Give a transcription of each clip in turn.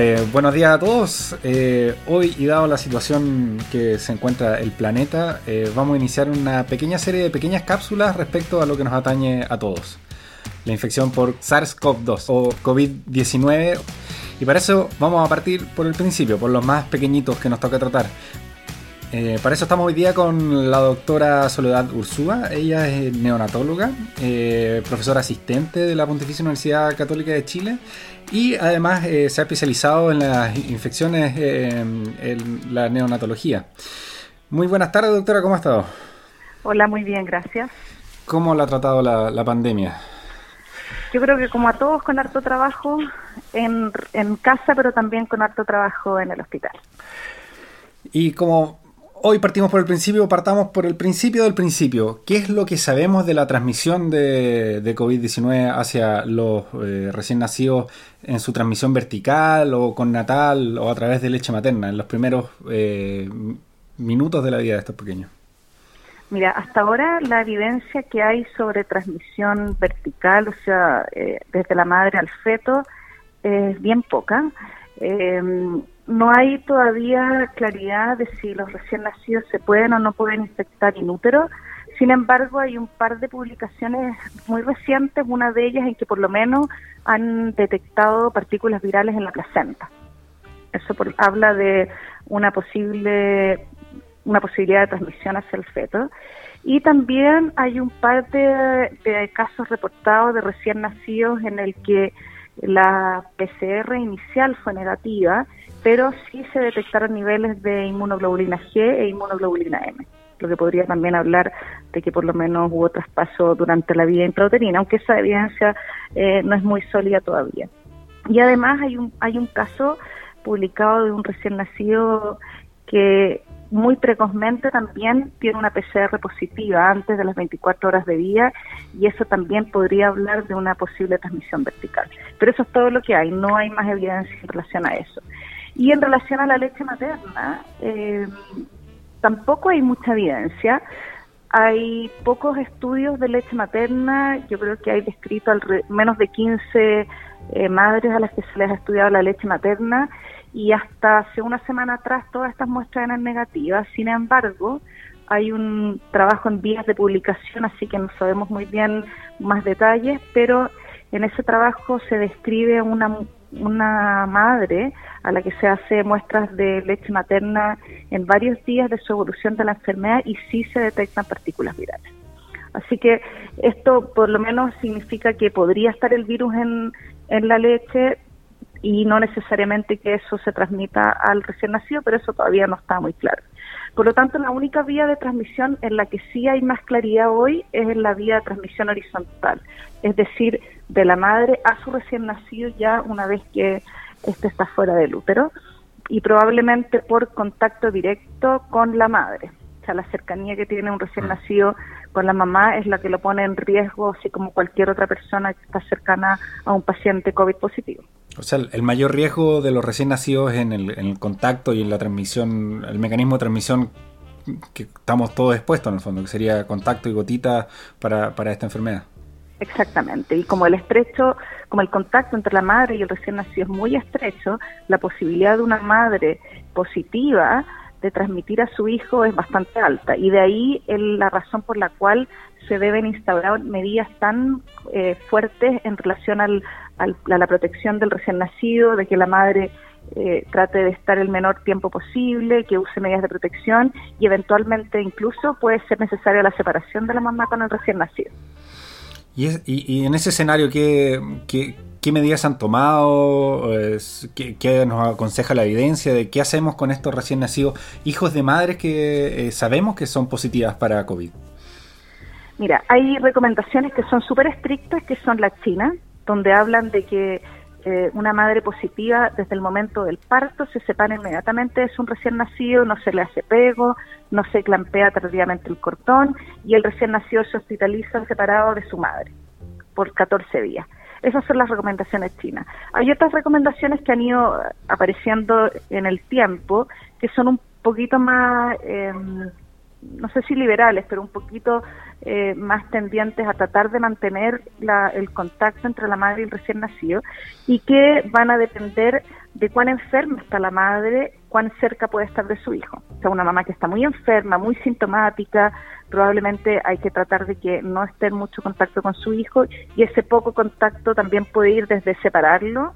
Eh, buenos días a todos. Eh, hoy, y dado la situación que se encuentra el planeta, eh, vamos a iniciar una pequeña serie de pequeñas cápsulas respecto a lo que nos atañe a todos. La infección por SARS-CoV-2 o COVID-19. Y para eso vamos a partir por el principio, por los más pequeñitos que nos toca tratar. Eh, para eso estamos hoy día con la doctora Soledad Ursúa. Ella es neonatóloga, eh, profesora asistente de la Pontificia Universidad Católica de Chile y además eh, se ha especializado en las infecciones en la neonatología. Muy buenas tardes, doctora, ¿cómo ha estado? Hola, muy bien, gracias. ¿Cómo la ha tratado la, la pandemia? Yo creo que como a todos con harto trabajo en, en casa, pero también con harto trabajo en el hospital. Y como hoy partimos por el principio, partamos por el principio del principio. ¿Qué es lo que sabemos de la transmisión de, COVID-19 hacia los eh, recién nacidos en su transmisión vertical o con natal o a través de leche materna en los primeros eh, minutos de la vida de estos pequeños? Mira, hasta ahora la evidencia que hay sobre transmisión vertical, o sea, eh, desde la madre al feto, es bien poca. No hay todavía claridad de si los recién nacidos se pueden o no pueden infectar in útero. Sin embargo, hay un par de publicaciones muy recientes, una de ellas en que por lo menos han detectado partículas virales en la placenta. Eso habla de una posible una posibilidad de transmisión hacia el feto. Y también hay un par de casos reportados de recién nacidos en el que la PCR inicial fue negativa, pero sí se detectaron niveles de inmunoglobulina G e inmunoglobulina M, lo que podría también hablar de que por lo menos hubo traspaso durante la vía intrauterina, aunque esa evidencia eh, no es muy sólida todavía. Y además hay un, hay un caso publicado de un recién nacido que muy precozmente también tiene una PCR positiva antes de las 24 horas de vida y eso también podría hablar de una posible transmisión vertical. Pero eso es todo lo que hay, no hay más evidencia en relación a eso. Y en relación a la leche materna, eh, tampoco hay mucha evidencia. Hay pocos estudios de leche materna, yo creo que hay descrito al menos de 15 eh, madres a las que se les ha estudiado la leche materna y hasta hace una semana atrás todas estas muestras eran negativas. Sin embargo, hay un trabajo en vías de publicación, así que no sabemos muy bien más detalles, pero en ese trabajo se describe una, una madre a la que se hace muestras de leche materna en varios días de su evolución de la enfermedad y sí se detectan partículas virales. Así que esto por lo menos significa que podría estar el virus en, en la leche, y no necesariamente que eso se transmita al recién nacido, pero eso todavía no está muy claro. Por lo tanto, la única vía de transmisión en la que sí hay más claridad hoy es en la vía de transmisión horizontal, es decir, de la madre a su recién nacido ya una vez que éste está fuera del útero y probablemente por contacto directo con la madre. O sea, la cercanía que tiene un recién mm. nacido con la mamá es la que lo pone en riesgo, así como cualquier otra persona que está cercana a un paciente COVID positivo. O sea, el mayor riesgo de los recién nacidos es en el, contacto y en la transmisión, el mecanismo de transmisión que estamos todos expuestos en el fondo, que sería contacto y gotita para, para esta enfermedad. Exactamente, y como el estrecho, como el contacto entre la madre y el recién nacido es muy estrecho, la posibilidad de una madre positiva de transmitir a su hijo es bastante alta y de ahí la razón por la cual se deben instaurar medidas tan eh, fuertes en relación al, a la protección del recién nacido, de que la madre eh, trate de estar el menor tiempo posible, que use medidas de protección y eventualmente incluso puede ser necesaria la separación de la mamá con el recién nacido. ¿Y, y, en ese escenario qué, qué, medidas han tomado? ¿Qué, nos aconseja la evidencia de qué hacemos con estos recién nacidos hijos de madres que eh, sabemos que son positivas para COVID? Mira, hay recomendaciones que son súper estrictas, que son la China, donde hablan de que eh, una madre positiva desde el momento del parto se separa inmediatamente de su recién nacido, no se le hace pego, no se clampea tardíamente el cortón y el recién nacido se hospitaliza separado de su madre por 14 días. Esas son las recomendaciones chinas. Hay otras recomendaciones que han ido apareciendo en el tiempo que son un poquito más... Eh, no sé si liberales, pero un poquito eh, más tendientes a tratar de mantener el contacto entre la madre y el recién nacido y que van a depender de cuán enferma está la madre, cuán cerca puede estar de su hijo. O sea, una mamá que está muy enferma, muy sintomática, probablemente hay que tratar de que no esté en mucho contacto con su hijo y ese poco contacto también puede ir desde separarlo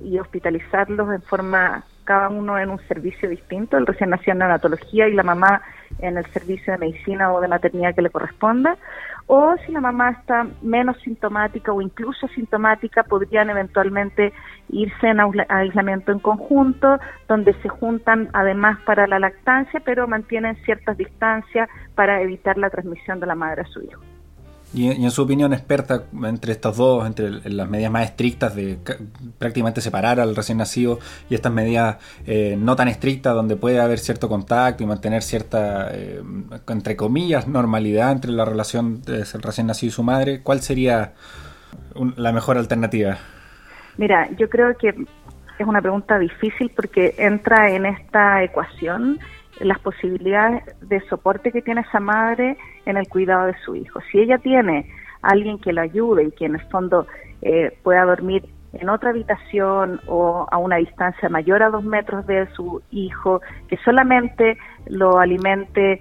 y hospitalizarlos en forma cada uno en un servicio distinto, el recién nacido en neonatología y la mamá en el servicio de medicina o de maternidad que le corresponda, o si la mamá está menos sintomática o incluso sintomática, podrían eventualmente irse en aislamiento en conjunto, donde se juntan además para la lactancia, pero mantienen ciertas distancias para evitar la transmisión de la madre a su hijo. Y, en su opinión experta entre estos dos, entre las medidas más estrictas de prácticamente separar al recién nacido y estas medidas eh, no tan estrictas donde puede haber cierto contacto y mantener cierta, eh, entre comillas, normalidad entre la relación del recién nacido y su madre, ¿cuál sería la mejor alternativa? Mira, yo creo que es una pregunta difícil porque entra en esta ecuación las posibilidades de soporte que tiene esa madre en el cuidado de su hijo. Si ella tiene alguien que la ayude y que en el fondo eh, pueda dormir en otra habitación o a una distancia mayor a dos metros de su hijo, que solamente lo alimente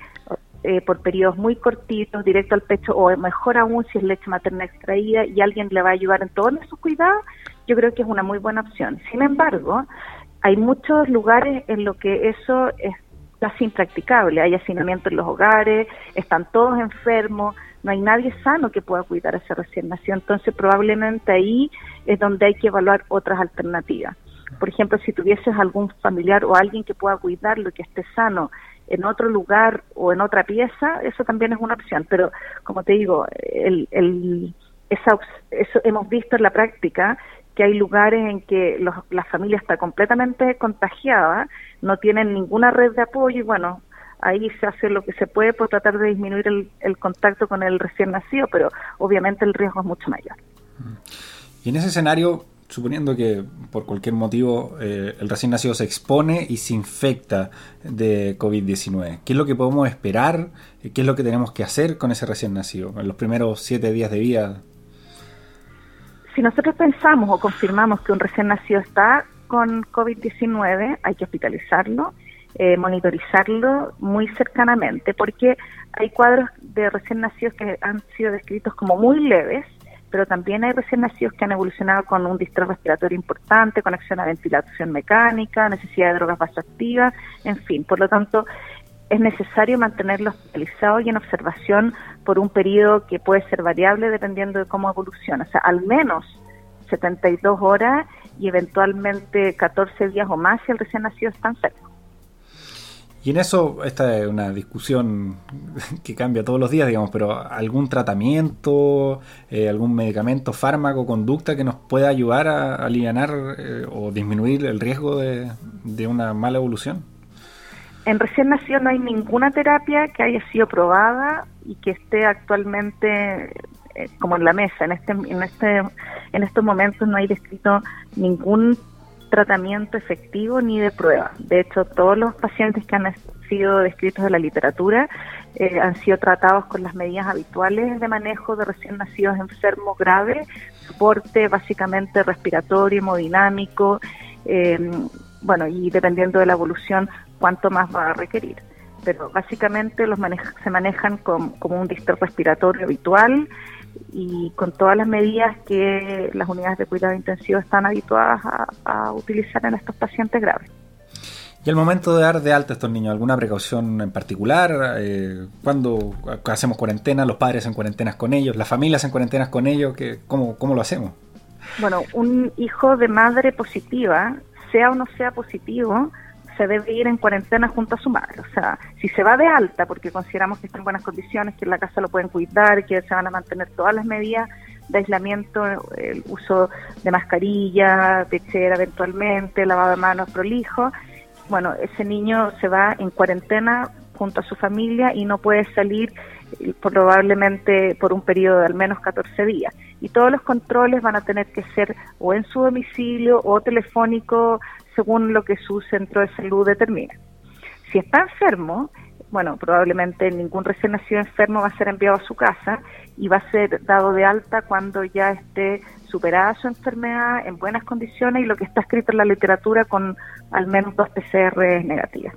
eh, por periodos muy cortitos, directo al pecho, o mejor aún si es leche materna extraída y alguien le va a ayudar en todos sus cuidados, yo creo que es una muy buena opción. Sin embargo, hay muchos lugares en los que eso es casi impracticable. Hay hacinamiento en los hogares, están todos enfermos, no hay nadie sano que pueda cuidar a ese recién nacido. Entonces, probablemente ahí es donde hay que evaluar otras alternativas. Por ejemplo, si tuvieses algún familiar o alguien que pueda cuidarlo y que esté sano en otro lugar o en otra pieza, eso también es una opción. Pero, como te digo, el, el, esa, eso hemos visto en la práctica que hay lugares en que la familia está completamente contagiada, no tienen ninguna red de apoyo y bueno, ahí se hace lo que se puede por tratar de disminuir el, contacto con el recién nacido, pero obviamente el riesgo es mucho mayor. Y en ese escenario, suponiendo que por cualquier motivo eh, el recién nacido se expone y se infecta de COVID-19, ¿qué es lo que podemos esperar? ¿Qué es lo que tenemos que hacer con ese recién nacido en los primeros siete días de vida si nosotros pensamos o confirmamos que un recién nacido está con COVID-19, hay que hospitalizarlo, eh, monitorizarlo muy cercanamente, porque hay cuadros de recién nacidos que han sido descritos como muy leves, pero también hay recién nacidos que han evolucionado con un distrés respiratorio importante, conexión a ventilación mecánica, necesidad de drogas vasoactivas, en fin. Por lo tanto, es necesario mantenerlo hospitalizado y en observación por un periodo que puede ser variable dependiendo de cómo evoluciona. O sea, al menos 72 horas y eventualmente 14 días o más si el recién nacido está enfermo. Y en eso, esta es una discusión que cambia todos los días, digamos, pero ¿algún tratamiento, eh, algún medicamento, fármaco, conducta que nos pueda ayudar a aliviar eh, o disminuir el riesgo de, de una mala evolución? En recién nacido no hay ninguna terapia que haya sido probada y que esté actualmente eh, como en la mesa. En este, en este, en estos momentos no hay descrito ningún tratamiento efectivo ni de prueba. De hecho, todos los pacientes que han sido descritos de la literatura eh, han sido tratados con las medidas habituales de manejo de recién nacidos enfermos graves, soporte básicamente respiratorio, hemodinámico, eh, bueno, y dependiendo de la evolución, cuánto más va a requerir. Pero básicamente los se manejan como un distrés respiratorio habitual y con todas las medidas que las unidades de cuidado intensivo están habituadas a, utilizar en estos pacientes graves. Y al momento de dar de alta a estos niños, ¿alguna precaución en particular? Eh, ¿Cuándo hacemos cuarentena? ¿Los padres en cuarentenas con ellos? ¿Las familias en cuarentenas con ellos? ¿Qué, cómo, ¿Cómo lo hacemos? Bueno, un hijo de madre positiva, sea o no sea positivo, se debe ir en cuarentena junto a su madre. O sea, si se va de alta, porque consideramos que está en buenas condiciones, que en la casa lo pueden cuidar, que se van a mantener todas las medidas de aislamiento, el uso de mascarilla, pechera eventualmente, lavado de manos prolijo, bueno, ese niño se va en cuarentena junto a su familia y no puede salir eh, probablemente por un periodo de al menos 14 días. Y todos los controles van a tener que ser o en su domicilio o telefónico según lo que su centro de salud determine. Si está enfermo, bueno, probablemente ningún recién nacido enfermo va a ser enviado a su casa y va a ser dado de alta cuando ya esté superada su enfermedad en buenas condiciones y lo que está escrito en la literatura con al menos dos PCR negativas.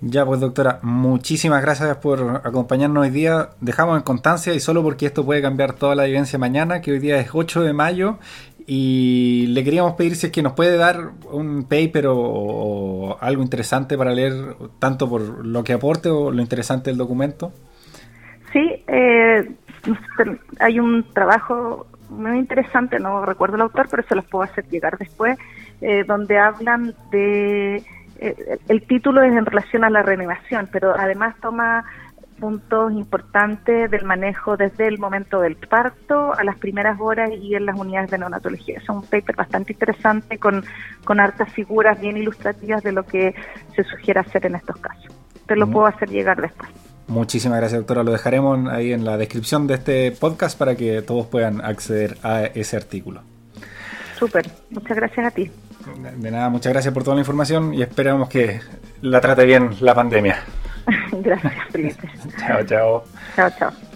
Ya, pues doctora, muchísimas gracias por acompañarnos hoy día. Dejamos en constancia y solo porque esto puede cambiar toda la evidencia mañana, que hoy día es 8 de mayo, y le queríamos pedir si es que nos puede dar un paper o, algo interesante para leer, tanto por lo que aporte o lo interesante del documento. Sí, eh, hay un trabajo muy interesante, no recuerdo el autor, pero se los puedo hacer llegar después, eh, donde hablan de eh, el título es en relación a la renovación, pero además toma puntos importantes del manejo desde el momento del parto a las primeras horas y en las unidades de neonatología. Es un paper bastante interesante con, con hartas figuras bien ilustrativas de lo que se sugiere hacer en estos casos. Te lo puedo hacer llegar después. Muchísimas gracias, doctora. Lo dejaremos ahí en la descripción de este podcast para que todos puedan acceder a ese artículo. Súper, muchas gracias a ti. De nada, muchas gracias por toda la información y esperamos que la trate bien la pandemia. gracias, Felipe. chao, chao. Chao, chao.